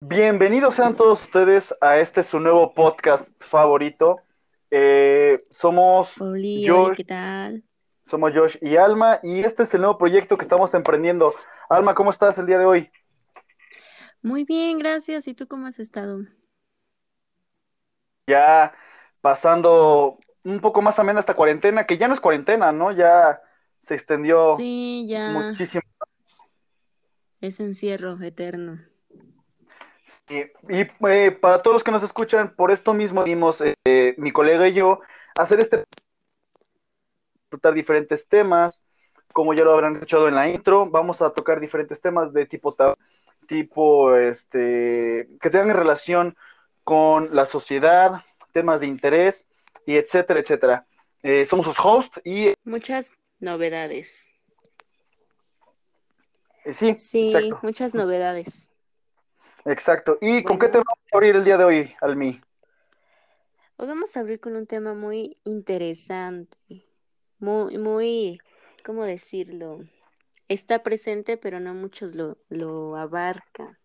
Bienvenidos sean todos ustedes a este su nuevo podcast favorito. Eh, somos Oli, Josh, ¿qué tal? somos Josh y Alma, y este es el nuevo proyecto que estamos emprendiendo. Alma, ¿cómo estás el día de hoy? Muy bien, gracias. ¿Y tú cómo has estado? Ya pasando un poco más amena esta cuarentena, que ya no es cuarentena, ¿no? Ya se extendió Sí, ya muchísimo. es encierro eterno. Sí, Y eh, para todos los que nos escuchan, por esto mismo dimos eh, mi colega y yo hacer este tratar diferentes temas, como ya lo habrán escuchado en la intro, vamos a tocar diferentes temas de tipo tab- tipo este que tengan relación con la sociedad, temas de interés y etcétera, etcétera. Eh, somos sus hosts y Muchas novedades. sí, Sí, exacto, muchas novedades. Exacto. ¿Y con qué tema vamos a abrir el día de hoy, Almi? hoy vamos a abrir con un tema muy interesante. Muy, muy, ¿cómo decirlo? Está presente, pero no muchos lo, lo abarcan.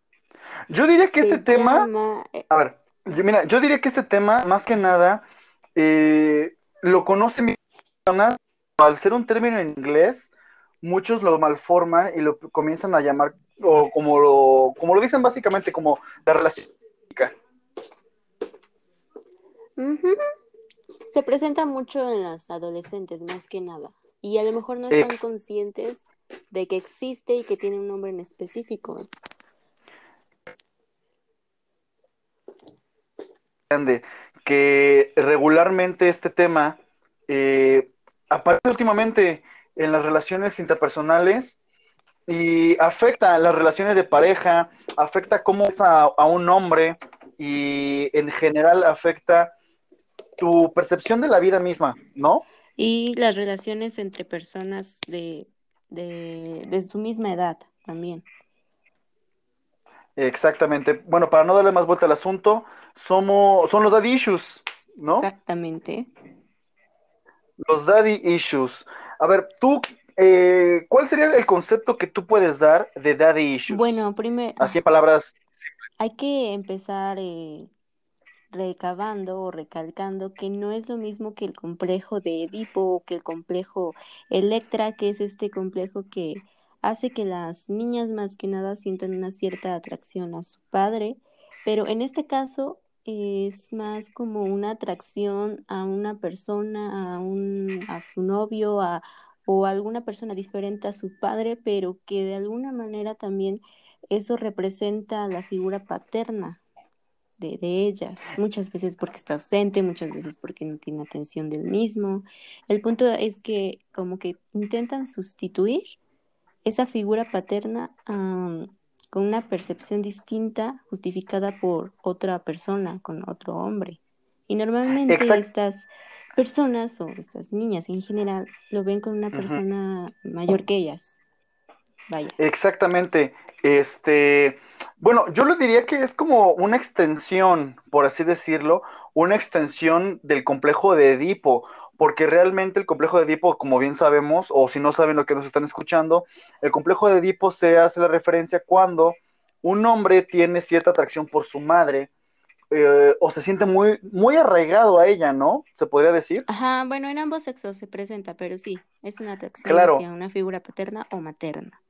Yo diría que este Se tema llama, eh, A ver, yo- mira, yo diría que este tema, más que nada, eh, lo conocen personas, al ser un término en inglés, muchos lo malforman y lo comienzan a llamar, o como lo, como lo dicen básicamente, como la relación. Se presenta mucho en las adolescentes, más que nada. Y a lo mejor no están Ex- conscientes de que existe y que tiene un nombre en específico. grande, que regularmente este tema eh, aparece últimamente en las relaciones interpersonales y afecta a las relaciones de pareja, afecta cómo es a, a un hombre y en general afecta tu percepción de la vida misma, ¿no? Y las relaciones entre personas de, de, de su misma edad también. Exactamente. Bueno, para no darle más vuelta al asunto, somos, son los daddy issues, ¿no? Exactamente. Los daddy issues. A ver, tú, eh, ¿cuál sería el concepto que tú puedes dar de daddy issues? Bueno, primero Así en palabras. hay que empezar eh, recabando o recalcando que no es lo mismo que el complejo de Edipo o que el complejo Electra, que es este complejo que hace que las niñas más que nada sientan una cierta atracción a su padre, pero en este caso es más como una atracción a una persona, a un, a su novio, a, o a alguna persona diferente a su padre, pero que de alguna manera también eso representa la figura paterna de, de ellas, muchas veces porque está ausente, muchas veces porque no tiene atención del mismo. El punto es que como que intentan sustituir esa figura paterna con una percepción distinta justificada por otra persona, con otro hombre. Y normalmente estas personas o estas niñas en general lo ven con una persona mayor que ellas. Vaya. Exactamente. Este, bueno, yo lo diría que es como una extensión, por así decirlo, una extensión del complejo de Edipo, porque realmente el complejo de Edipo, como bien sabemos, o si no saben lo que nos están escuchando, el complejo de Edipo se hace la referencia cuando un hombre tiene cierta atracción por su madre, eh, o se siente muy, muy arraigado a ella, ¿no? Se podría decir. Ajá, bueno, en ambos sexos se presenta, pero sí, es una atracción Claro. hacia una figura paterna o materna.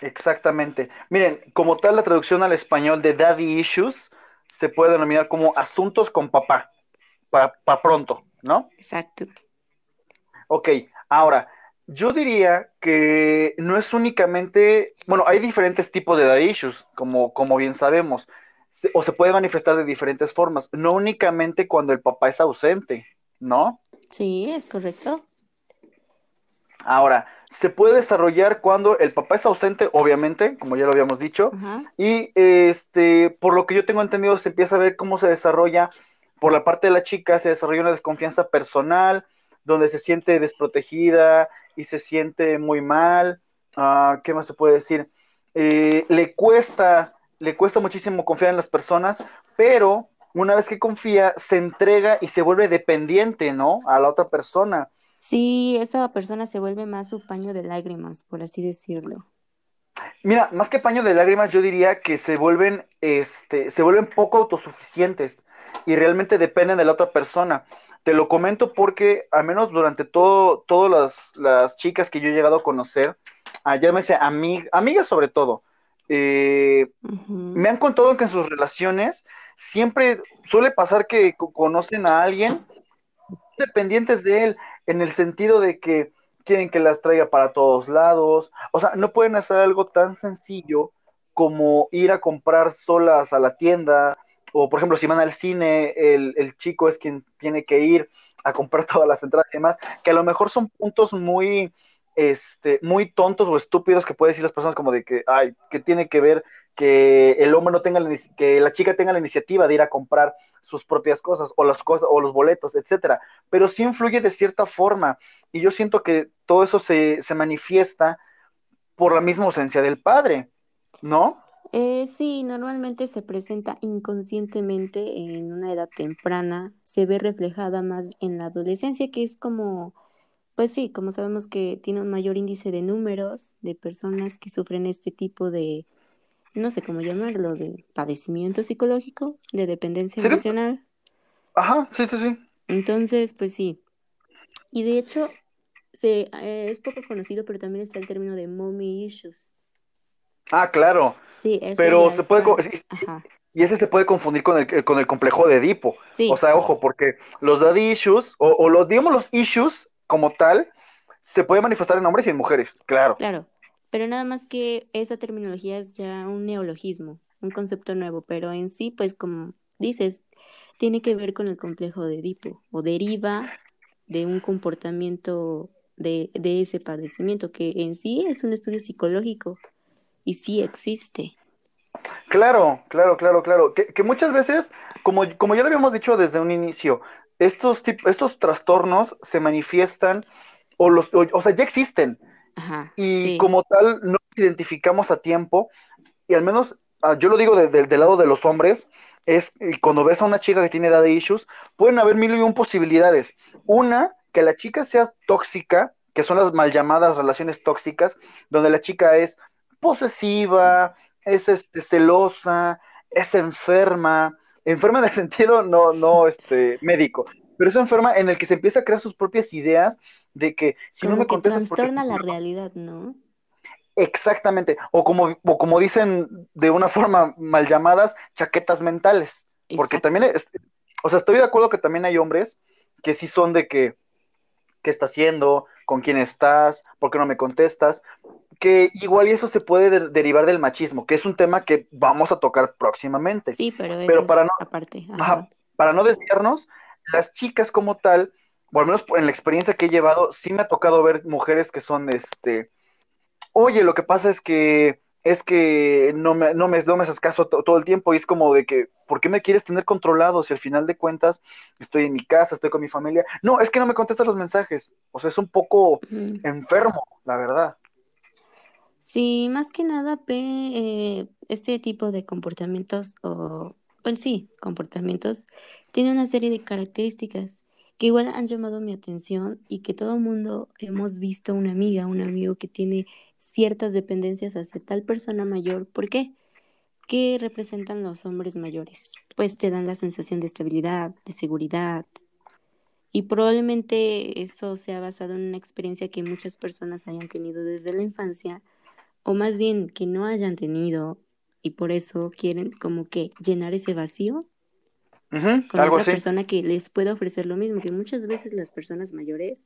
Exactamente. Miren, como tal, la traducción al español de Daddy Issues se puede denominar como asuntos con papá, para pronto, ¿no? Exacto. Ok, ahora, yo diría que no es únicamente, bueno, hay diferentes tipos de Daddy Issues, como, como bien sabemos, Se- o se puede manifestar de diferentes formas, no únicamente cuando el papá es ausente, ¿no? Sí, es correcto. Ahora, se puede desarrollar cuando el papá es ausente, obviamente, como ya lo habíamos dicho. Y este, por lo que yo tengo entendido, se empieza a ver cómo se desarrolla, por la parte de la chica, se desarrolla una desconfianza personal, donde se siente desprotegida y se siente muy mal. Ah, ¿qué más se puede decir? Eh, le cuesta, le cuesta muchísimo confiar en las personas, pero una vez que confía, se entrega y se vuelve dependiente, ¿no? A la otra persona. Sí, esa persona se vuelve más su paño de lágrimas, por así decirlo. Mira, más que paño de lágrimas, yo diría que se vuelven, este, se vuelven poco autosuficientes y realmente dependen de la otra persona. Te lo comento porque, al menos durante todo, todas las, las chicas que yo he llegado a conocer, ah, llámese amig amigas sobre todo, eh, me han contado que en sus relaciones siempre suele pasar que conocen a alguien dependientes de él, en el sentido de que quieren que las traiga para todos lados, o sea, no pueden hacer algo tan sencillo como ir a comprar solas a la tienda, o por ejemplo, si van al cine, el, el chico es quien tiene que ir a comprar todas las entradas y demás, que a lo mejor son puntos muy, este, muy tontos o estúpidos que pueden decir las personas como de que, ay, que tiene que ver que el hombre no tenga la, que la chica tenga la iniciativa de ir a comprar sus propias cosas o las cosas o los boletos, etcétera, pero sí influye de cierta forma y yo siento que todo eso se, se manifiesta por la misma ausencia del padre, ¿no? Eh, sí, normalmente se presenta inconscientemente en una edad temprana, se ve reflejada más en la adolescencia, que es como, pues sí, como sabemos que tiene un mayor índice de números de personas que sufren este tipo de no sé cómo llamarlo, de padecimiento psicológico, de dependencia emocional. Ajá, sí, sí, sí. Entonces, pues sí. Y de hecho, se, eh, es poco conocido, pero también está el término de mommy issues. Ah, claro. Sí, pero se puede y ese se puede confundir con el, con el complejo de Edipo. Sí. O sea, ojo, porque los daddy issues, o, o los, digamos los issues como tal, se puede manifestar en hombres y en mujeres, claro. Claro, pero nada más que esa terminología es ya un neologismo, un concepto nuevo, pero en sí, pues como dices, tiene que ver con el complejo de Edipo o deriva de un comportamiento de, de ese padecimiento, que en sí es un estudio psicológico y sí existe. Claro, claro, claro, claro. Que, que muchas veces, como, como ya lo habíamos dicho desde un inicio, estos, estos trastornos se manifiestan o, los, o sea, ya existen y como tal no identificamos a tiempo, y al menos ah, yo lo digo del lado de los hombres, es y cuando ves a una chica que tiene edad de issues, pueden haber mil y un posibilidades. Una, que la chica sea tóxica, que son las mal llamadas relaciones tóxicas, donde la chica es posesiva, es este, celosa, es enferma, enferma en el sentido no, no este, médico, pero es enferma en el que se empieza a crear sus propias ideas de que si no me contestas... trastorna la realidad, ¿no? Exactamente, o como, o como dicen de una forma mal llamadas, chaquetas mentales, porque también, es, o sea, estoy de acuerdo que también hay hombres que sí son de que, ¿qué está haciendo? ¿Con quién estás? ¿Por qué no me contestas? Que igual y eso se puede derivar del machismo, que es un tema que vamos a tocar próximamente. Sí, pero, para no, aparte. para no desviarnos, las chicas como tal, o al menos en la experiencia que he llevado, sí me ha tocado ver mujeres que son, este, oye, lo que pasa es que es que no me, no me, no me haces caso todo el tiempo y es como de que, ¿por qué me quieres tener controlado si al final de cuentas estoy en mi casa, estoy con mi familia? No, es que no me contestas los mensajes. O sea, es un poco enfermo, la verdad. Sí, más que nada, eh, este tipo de comportamientos o pues sí, comportamientos, tiene una serie de características que igual han llamado mi atención y que todo el mundo hemos visto una amiga, un amigo que tiene ciertas dependencias hacia tal persona mayor. ¿Por qué? ¿Qué representan los hombres mayores? Pues te dan la sensación de estabilidad, de seguridad. Y probablemente eso sea basado en una experiencia que muchas personas hayan tenido desde la infancia, o más bien que no hayan tenido y por eso quieren como que llenar ese vacío con otra persona que les pueda ofrecer lo mismo, que muchas veces las personas mayores,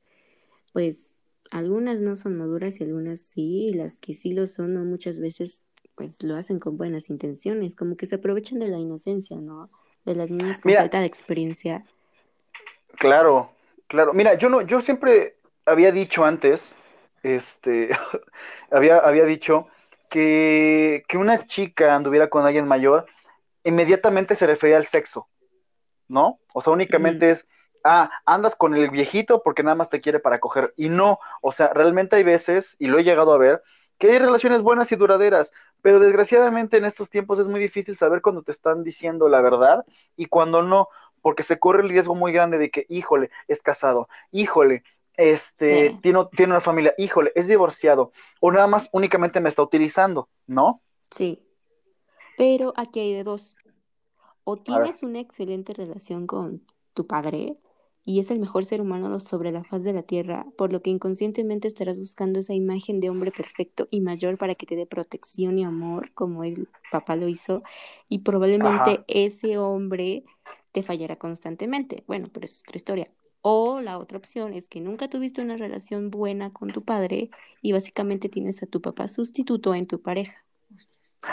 pues algunas no son maduras y algunas sí, y las que sí lo son, no muchas veces pues lo hacen con buenas intenciones, como que se aprovechan de la inocencia, ¿no? De las niñas con falta de experiencia. Claro, claro. Mira, yo no, yo siempre había dicho antes, este, había, había dicho que, una chica anduviera con alguien mayor, inmediatamente se refería al sexo, ¿no? O sea, únicamente es, ah, andas con el viejito porque nada más te quiere para coger. Y no, o sea, realmente hay veces, y lo he llegado a ver, que hay relaciones buenas y duraderas, pero desgraciadamente en estos tiempos es muy difícil saber cuando te están diciendo la verdad y cuando no, porque se corre el riesgo muy grande de que, híjole, es casado, híjole, este, Sí. tiene, tiene una familia, híjole, es divorciado, o nada más únicamente me está utilizando, ¿no? Sí. Pero aquí hay de dos. O tienes una excelente relación con tu padre y es el mejor ser humano sobre la faz de la tierra, por lo que inconscientemente estarás buscando esa imagen de hombre perfecto y mayor para que te dé protección y amor, como el papá lo hizo, y probablemente ajá. ese hombre te fallará constantemente. Bueno, pero es otra historia. O la otra opción es que nunca tuviste una relación buena con tu padre y básicamente tienes a tu papá sustituto en tu pareja.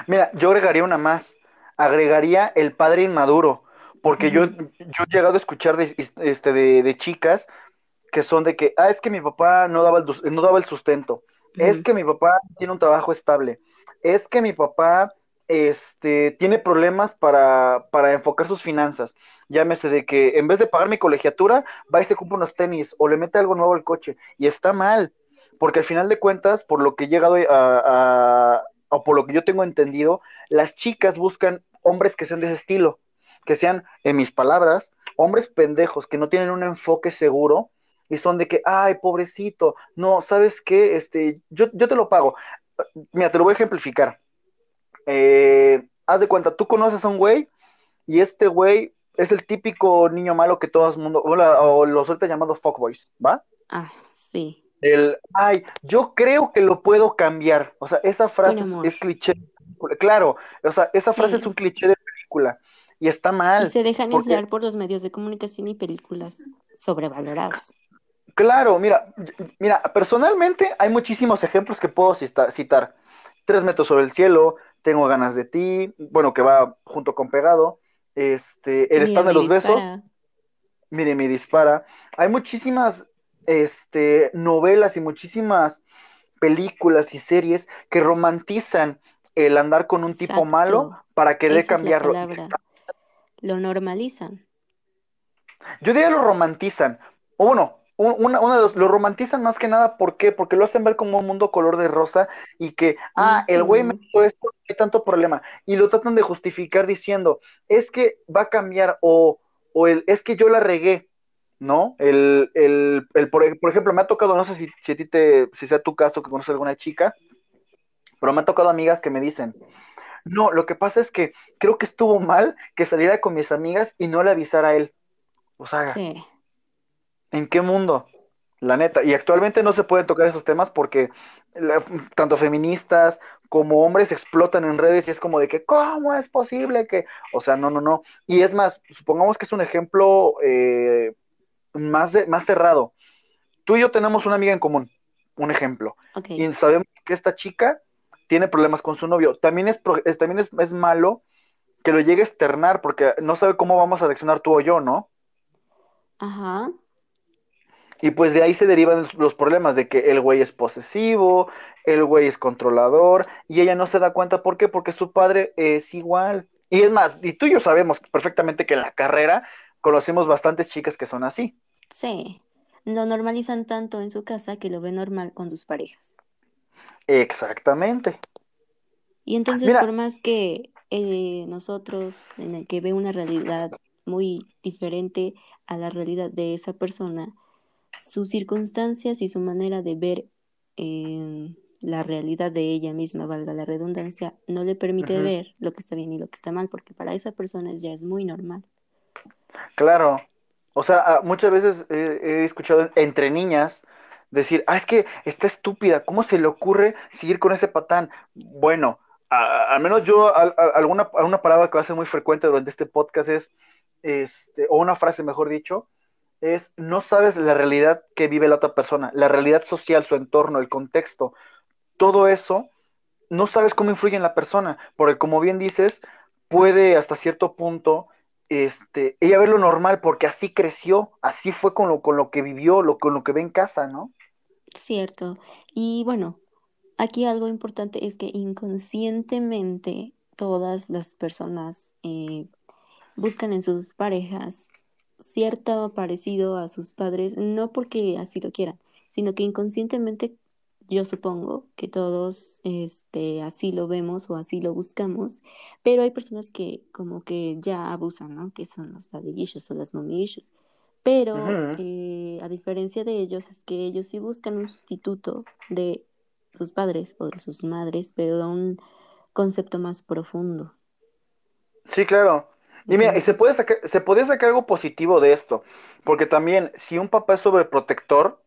Mira, yo agregaría una más, agregaría el padre inmaduro, porque yo, yo he llegado a escuchar de, este, de, de chicas que son de que, ah, es que mi papá no daba el, no daba el sustento, es que mi papá tiene un trabajo estable, es que mi papá este, tiene problemas para, para enfocar sus finanzas, llámese de que en vez de pagar mi colegiatura, va y se compra unos tenis o le mete algo nuevo al coche, y está mal, porque al final de cuentas, por lo que he llegado a, a- o por lo que yo tengo entendido, las chicas buscan hombres que sean de ese estilo, que sean, en mis palabras, hombres pendejos, que no tienen un enfoque seguro y son de que, ay, pobrecito, no, ¿sabes qué? Este, yo, yo te lo pago. Mira, te lo voy a ejemplificar. Eh, haz de cuenta, tú conoces a un güey y este güey es el típico niño malo que todo el mundo, o, la- o los ahorita llamados fuckboys, ¿va? Ah, sí, El, ay, yo creo que lo puedo cambiar. O sea, esa frase es, cliché. Claro, o sea, esa frase es un cliché de película y está Y mal, se dejan porque emplear por los medios de comunicación y películas sobrevaloradas. Claro, mira, y- mira, personalmente hay muchísimos ejemplos que puedo cita- citar. Tres metros sobre el cielo, Tengo ganas de ti, bueno, que va junto con pegado. Este, El stand Mírame de y los besos, mire, me dispara. Hay muchísimas este, novelas y muchísimas películas y series que romantizan el andar con un tipo malo para querer Esa cambiarlo. Lo normalizan. Yo diría lo romantizan. O bueno, un- una, una de los, lo romantizan más que nada, ¿por qué? Porque lo hacen ver como un mundo color de rosa y que, ah, el güey me hizo esto, ¿qué tanto problema? Y lo tratan de justificar diciendo, es que va a cambiar o, o el, es que yo la regué, ¿no? El, el, el por, ej- por ejemplo, me ha tocado, no sé si, si a ti te, si sea tu caso que conoces alguna chica, pero me ha tocado amigas que me dicen, no, lo que pasa es que creo que estuvo mal que saliera con mis amigas y no le avisara a él. O sea, Sí. ¿En qué mundo? La neta. Y actualmente no se pueden tocar esos temas porque la- tanto feministas como hombres explotan en redes y es como de que, ¿cómo es posible que? O sea, no, no, no. Y es más, supongamos que es un ejemplo eh, más, de- más cerrado. Tú y yo tenemos una amiga en común, un ejemplo. Y sabemos que esta chica tiene problemas con su novio. También es, es- también es, es malo que lo llegue a externar porque no sabe cómo vamos a reaccionar tú o yo, ¿no? Ajá. Y pues de ahí se derivan los problemas de que el güey es posesivo, el güey es controlador, y ella no se da cuenta. ¿Por qué? Porque su padre es igual. Y es más, y tú y yo sabemos perfectamente que en la carrera conocemos bastantes chicas que son así. Sí. Lo normalizan tanto en su casa que lo ven normal con sus parejas. Exactamente. Y entonces, Mira, por más que eh, nosotros, en el que ve una realidad muy diferente a la realidad de esa persona, sus circunstancias y su manera de ver eh, la realidad de ella misma, valga la redundancia, no le permite ver lo que está bien y lo que está mal, porque para esa persona ya es muy normal. claro. O sea, ah, muchas veces he, escuchado entre niñas decir, ah, es que está estúpida, ¿cómo se le ocurre seguir con ese patán? Bueno, a- al menos yo, alguna, alguna palabra que va a ser muy frecuente durante este podcast es, este, o una frase mejor dicho, es no sabes la realidad que vive la otra persona, la realidad social, su entorno, el contexto, todo eso, no sabes cómo influye en la persona, porque como bien dices, puede hasta cierto punto este, ella ver lo normal porque así creció, así fue con lo, con lo que vivió, lo, con lo que ve en casa, ¿no? Cierto. Y bueno, aquí algo importante es que inconscientemente todas las personas eh, buscan en sus parejas cierto parecido a sus padres, no porque así lo quieran, sino que inconscientemente yo supongo que todos este, así lo vemos o así lo buscamos, pero hay personas que como que ya abusan, ¿no? Que son los daddy issues o las mommy issues. Pero eh, a diferencia de ellos, es que ellos sí buscan un sustituto de sus padres o de sus madres, pero a un concepto más profundo. Sí, claro. Y mira, y se puede sacar, se puede sacar algo positivo de esto, porque también si un papá es sobreprotector,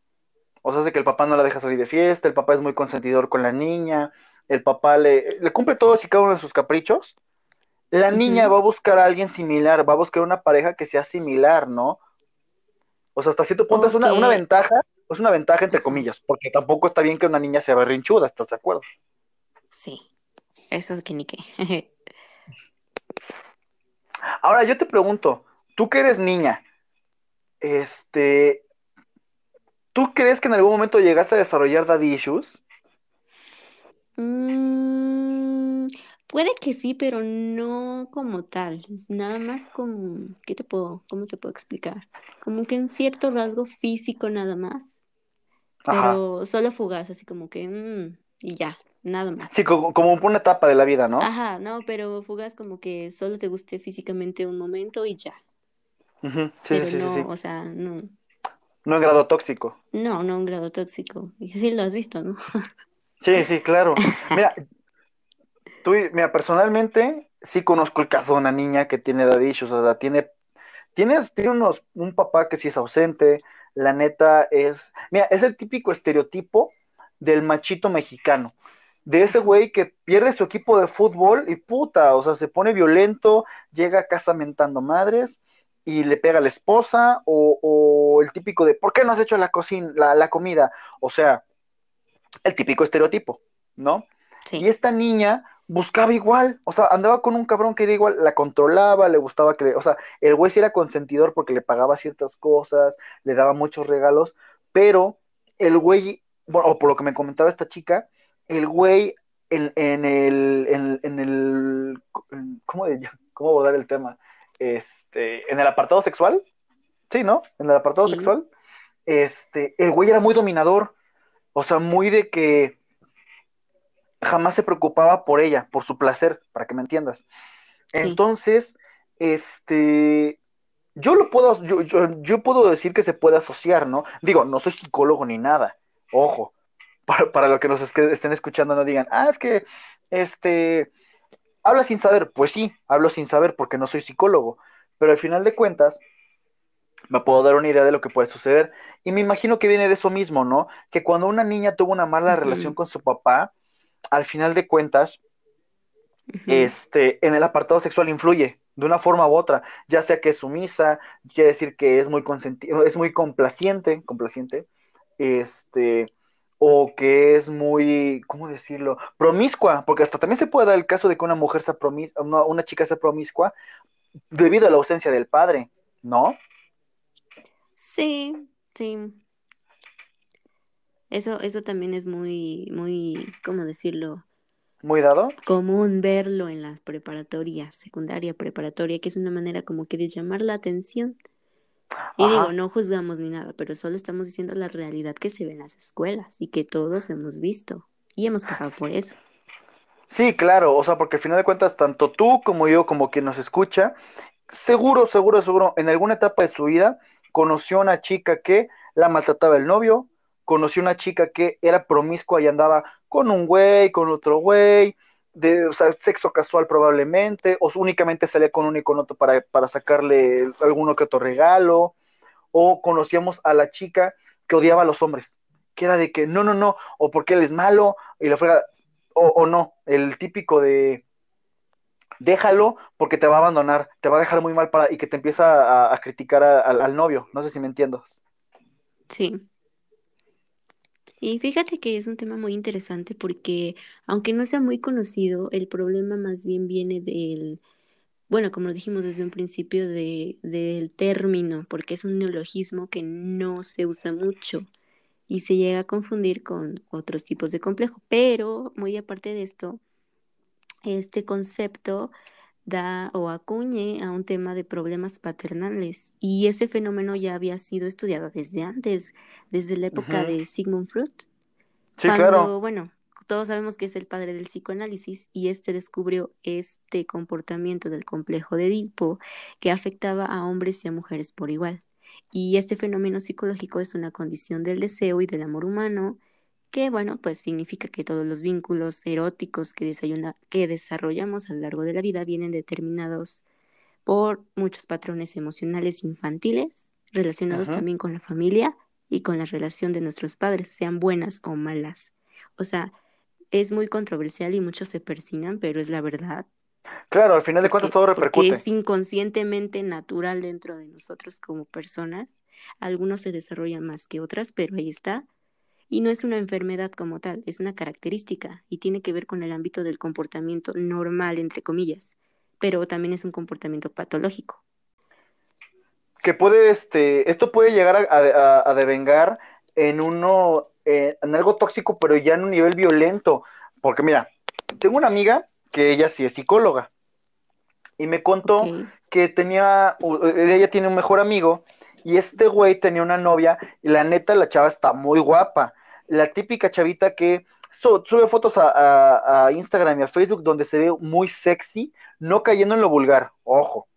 o sea, es de que el papá no la deja salir de fiesta, el papá es muy consentidor con la niña, el papá le, le cumple todos y cada uno de sus caprichos, la niña va a buscar a alguien similar, va a buscar una pareja que sea similar, ¿no? O sea, hasta cierto punto es una, ventaja, es una ventaja entre comillas, porque tampoco está bien que una niña sea berrinchuda, ¿estás de acuerdo? sí, eso es que ni qué. Ahora yo te pregunto, tú que eres niña, este, ¿tú crees que en algún momento llegaste a desarrollar daddy issues? Mm, puede que sí, pero no como tal. Es nada más como, ¿qué te puedo, cómo te puedo explicar? Como que un cierto rasgo físico nada más, Ajá. pero solo fugaz, así como que, mm, y ya, nada Sí, más. como, como una etapa de la vida, ¿no? Ajá, no, pero fugaz como que solo te guste físicamente un momento y ya. Ujú, Sí, sí, Pero sí, sí, no, sí. o sea, no, No en grado tóxico. no, no un grado tóxico. Y sí lo has visto, ¿no? Sí, sí, claro. Mira, tú, mira, personalmente sí conozco el caso de una niña que tiene daddy issues, o sea, tiene, tienes, tiene unos, un papá que sí es ausente, la neta es, mira, es el típico estereotipo del machito mexicano, de ese güey que pierde su equipo de fútbol y puta, o sea, se pone violento, llega a casa mentando madres y le pega a la esposa, o, o el típico de, ¿por qué no has hecho la cocina, la, la comida? O sea, el típico estereotipo, ¿no? Y esta niña buscaba igual, o sea, andaba con un cabrón que era igual, la controlaba, le gustaba que le, o sea, el güey sí era consentidor porque le pagaba ciertas cosas, le daba muchos regalos, pero el güey, bueno, o por lo que me comentaba esta chica, el güey en, en el, en, en el, ¿cómo, de- cómo abordar el tema? Este, en el apartado sexual, sí, ¿no? En el apartado sí, sexual, este, el güey era muy dominador, o sea, muy de que jamás se preocupaba por ella, por su placer, para que me entiendas. sí. Entonces, este, yo lo puedo, yo, yo, yo puedo decir que se puede asociar, ¿no? Digo, no soy psicólogo ni nada, ojo, para, para lo que nos es- que estén escuchando no digan, ah, es que, este, habla sin saber, pues sí, hablo sin saber porque no soy psicólogo, pero al final de cuentas, me puedo dar una idea de lo que puede suceder. Y me imagino que viene de eso mismo, ¿no? Que cuando una niña tuvo una mala relación con su papá, al final de cuentas, este, en el apartado sexual influye de una forma u otra, ya sea que es sumisa, quiere decir que es muy es muy complaciente, complaciente, este, o que es muy, ¿cómo decirlo? Promiscua, porque hasta también se puede dar el caso de que una mujer sea promis una, una chica sea promiscua debido a la ausencia del padre, ¿no? Sí, sí. Eso, eso también es muy, muy, ¿cómo decirlo? Muy dado. Común verlo en las preparatorias, secundaria, preparatoria, que es una manera como que de llamar la atención. Y digo, no juzgamos ni nada, pero solo estamos diciendo la realidad que se ve en las escuelas y que todos hemos visto y hemos pasado por eso. Sí, claro, o sea, porque al final de cuentas, tanto tú como yo, como quien nos escucha, seguro, seguro, seguro, en alguna etapa de su vida conoció a una chica que la maltrataba el novio, conoció a una chica que era promiscua y andaba con un güey, con otro güey, de o sea, sexo casual probablemente, o únicamente salía con uno y con otro para, para sacarle alguno que otro regalo, o conocíamos a la chica que odiaba a los hombres, que era de que no, no, no, o porque él es malo, y la frega, o, o no, el típico de déjalo porque te va a abandonar, te va a dejar muy mal para, y que te empieza a, criticar al novio, no sé si me entiendo. Sí. Y fíjate que es un tema muy interesante porque, aunque no sea muy conocido, el problema más bien viene del, bueno, como lo dijimos desde un principio, de, del término, porque es un neologismo que no se usa mucho y se llega a confundir con otros tipos de complejo. Pero, muy aparte de esto, este concepto da o acuñe a un tema de problemas paternales y ese fenómeno ya había sido estudiado desde antes, desde la Uh época -huh. de Sigmund Freud, Sí, claro. cuando, bueno, todos sabemos que es el padre del psicoanálisis y este descubrió este comportamiento del complejo de Edipo que afectaba a hombres y a mujeres por igual. Y este fenómeno psicológico es una condición del deseo y del amor humano que, bueno, pues significa que todos los vínculos eróticos que, que desarrollamos a lo largo de la vida vienen determinados por muchos patrones emocionales infantiles relacionados también con la familia y con la relación de nuestros padres, sean buenas o malas. O sea, es muy controversial y muchos se persinan, pero es la verdad. Claro, al final de cuentas todo repercute. es inconscientemente natural dentro de nosotros como personas. Algunos se desarrollan más que otras, pero ahí está. Y no es una enfermedad como tal, es una característica y tiene que ver con el ámbito del comportamiento normal, entre comillas, pero también es un comportamiento patológico. Que puede, este, esto puede llegar a, devengar en uno, eh, en algo tóxico, pero ya en un nivel violento. Porque mira, tengo una amiga que ella sí es psicóloga y me contó que tenía, ella tiene un mejor amigo y este güey tenía una novia y la neta la chava está muy guapa. La típica chavita que sube fotos a, Instagram y a Facebook donde se ve muy sexy, no cayendo en lo vulgar, ojo.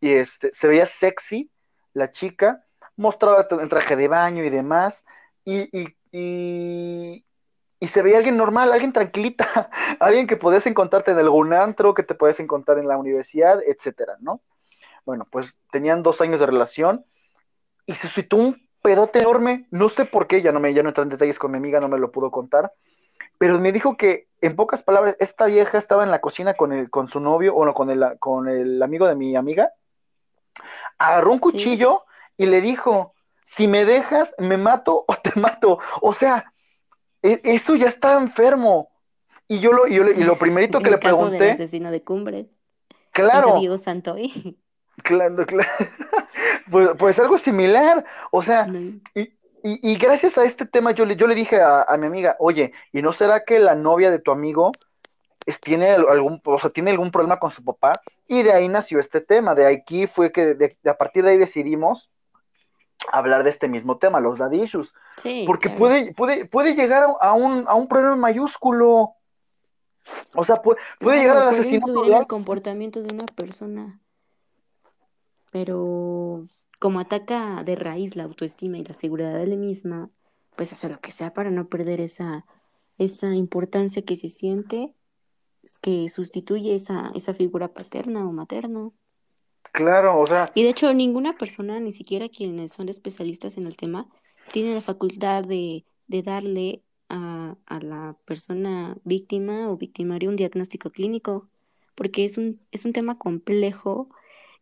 Y este, se veía sexy la chica, mostraba el traje de baño y demás, y, y, y se veía alguien normal, alguien tranquilita, alguien que podías encontrarte en algún antro, que te podías encontrar en la universidad, etcétera, ¿no? Bueno, pues tenían dos años de relación y se suscitó un pedote enorme, no sé por qué, ya no me ya no entré en detalles con mi amiga, no me lo pudo contar, pero me dijo que en pocas palabras esta vieja estaba en la cocina con el con su novio o no, con el con el amigo de mi amiga, agarró un cuchillo y le dijo, "Si me dejas, me mato o te mato." O sea, e, eso ya está enfermo. Y yo lo, y, lo primerito que le pregunté. asesino de cumbres. Claro. Diego Santoy. Claro, claro. Pues, pues, algo similar. O sea, y, gracias a este tema yo le, yo le dije a, mi amiga, oye, ¿y no será que la novia de tu amigo tiene algún, o sea, tiene algún problema con su papá? Y de ahí nació este tema. De aquí fue que a partir de ahí decidimos hablar de este mismo tema, los daddy issues. porque puede, puede, puede llegar a un, a un problema mayúsculo. O sea, puede, puede llegar al asesinato. el comportamiento de una persona. Pero como ataca de raíz la autoestima y la seguridad de la misma, pues hace lo que sea para no perder esa, esa importancia que se siente, que sustituye esa, esa figura paterna o materna. Claro, o sea. Y de hecho, ninguna persona, ni siquiera quienes son especialistas en el tema, tiene la facultad de, de darle a, a, la persona víctima o victimario un diagnóstico clínico, porque es un, es un tema complejo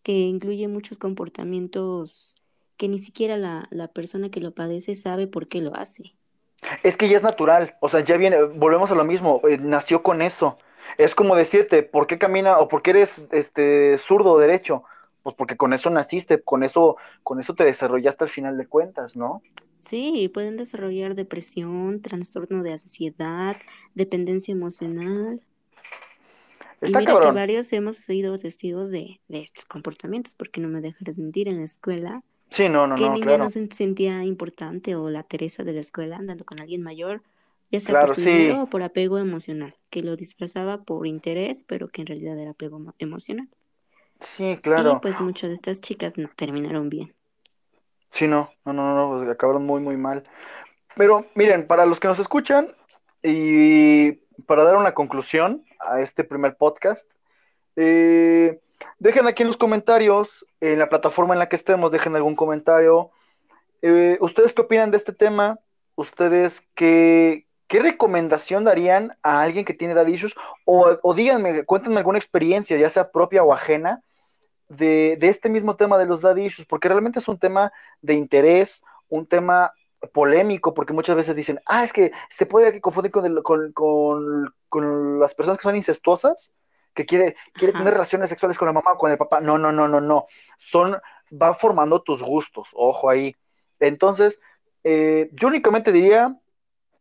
que incluye muchos comportamientos que ni siquiera la, la persona que lo padece sabe por qué lo hace. Es que ya es natural, o sea, ya viene, volvemos a lo mismo, eh, nació con eso. Es como decirte, ¿por qué camina o por qué eres este zurdo o derecho? pues porque con eso naciste, con eso, con eso te desarrollaste al final de cuentas, ¿no? Sí, pueden desarrollar depresión, trastorno de ansiedad, dependencia emocional. Está y mira que varios hemos sido testigos de, estos comportamientos, porque no me dejarás mentir en la escuela. Sí, no, no, que no, niña no se sentía importante o la Teresa de la escuela andando con alguien mayor, ya sea por su o por apego emocional, que lo disfrazaba por interés, pero que en realidad era apego emocional. Sí, claro. Y pues muchas de estas chicas no terminaron bien. Sí, no, no, no, no, pues acabaron muy, muy mal. Pero miren, para los que nos escuchan y para dar una conclusión a este primer podcast, eh, dejen aquí en los comentarios, en la plataforma en la que estemos, dejen algún comentario. Eh, ¿Ustedes qué opinan de este tema? ¿Ustedes qué, qué recomendación darían a alguien que tiene dad issues? O, o díganme, cuéntenme alguna experiencia, ya sea propia o ajena, de, este mismo tema de los daddy issues, porque realmente es un tema de interés, un tema polémico, porque muchas veces dicen, ah, es que se puede confundir con, con, con, las personas que son incestuosas, que quiere, quiere tener relaciones sexuales con la mamá o con el papá. No, no, no, no, no. Son, va formando tus gustos, ojo ahí. Entonces, eh, yo únicamente diría,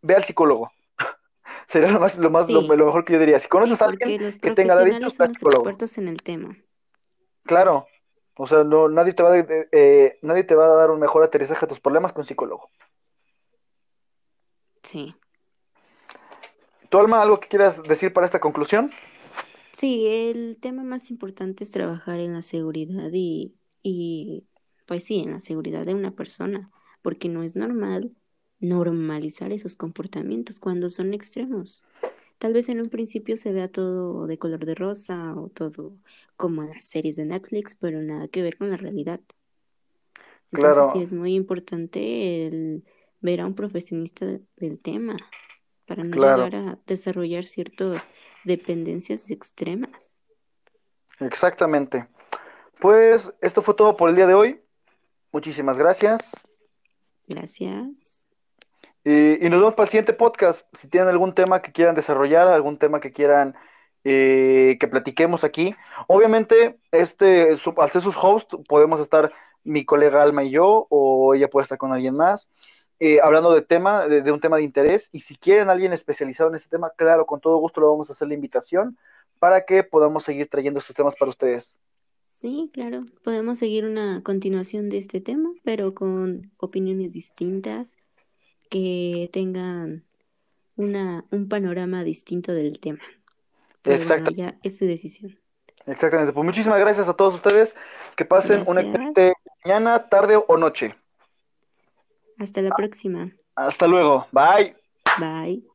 ve al psicólogo. Sería lo más, lo más, lo, mejor que yo diría. Si conoces a alguien que tenga issues, son expertos en el tema. Claro, o sea, no, nadie, te va a, eh, nadie te va a dar un mejor aterrizaje a tus problemas que un psicólogo. Sí. ¿Tu alma algo que quieras decir para esta conclusión? Sí, el tema más importante es trabajar en la seguridad y, y pues sí, en la seguridad de una persona, porque no es normal normalizar esos comportamientos cuando son extremos. Tal vez en un principio se vea todo de color de rosa o todo como en las series de Netflix, pero nada que ver con la realidad. Entonces Claro, sí es muy importante el ver a un profesionista del tema para no claro, llegar a desarrollar ciertas dependencias extremas. exactamente. Pues esto fue todo por el día de hoy. Muchísimas gracias. Gracias. Y, y nos vemos para el siguiente podcast. Si tienen algún tema que quieran desarrollar, algún tema que quieran eh, que platiquemos aquí. Obviamente, este, al ser sus hosts, podemos estar mi colega Alma y yo, o ella puede estar con alguien más, eh, hablando de tema, de, de un tema de interés. Y si quieren alguien especializado en ese tema, claro, con todo gusto le vamos a hacer la invitación para que podamos seguir trayendo estos temas para ustedes. Sí, claro, podemos seguir una continuación de este tema, pero con opiniones distintas que tengan una, un panorama distinto del tema. Pero bueno, Exacta- ya es su decisión. exactamente. Pues muchísimas gracias a todos ustedes. Que pasen una excelente mañana, tarde o noche. Hasta la próxima. Hasta luego. Bye. Bye.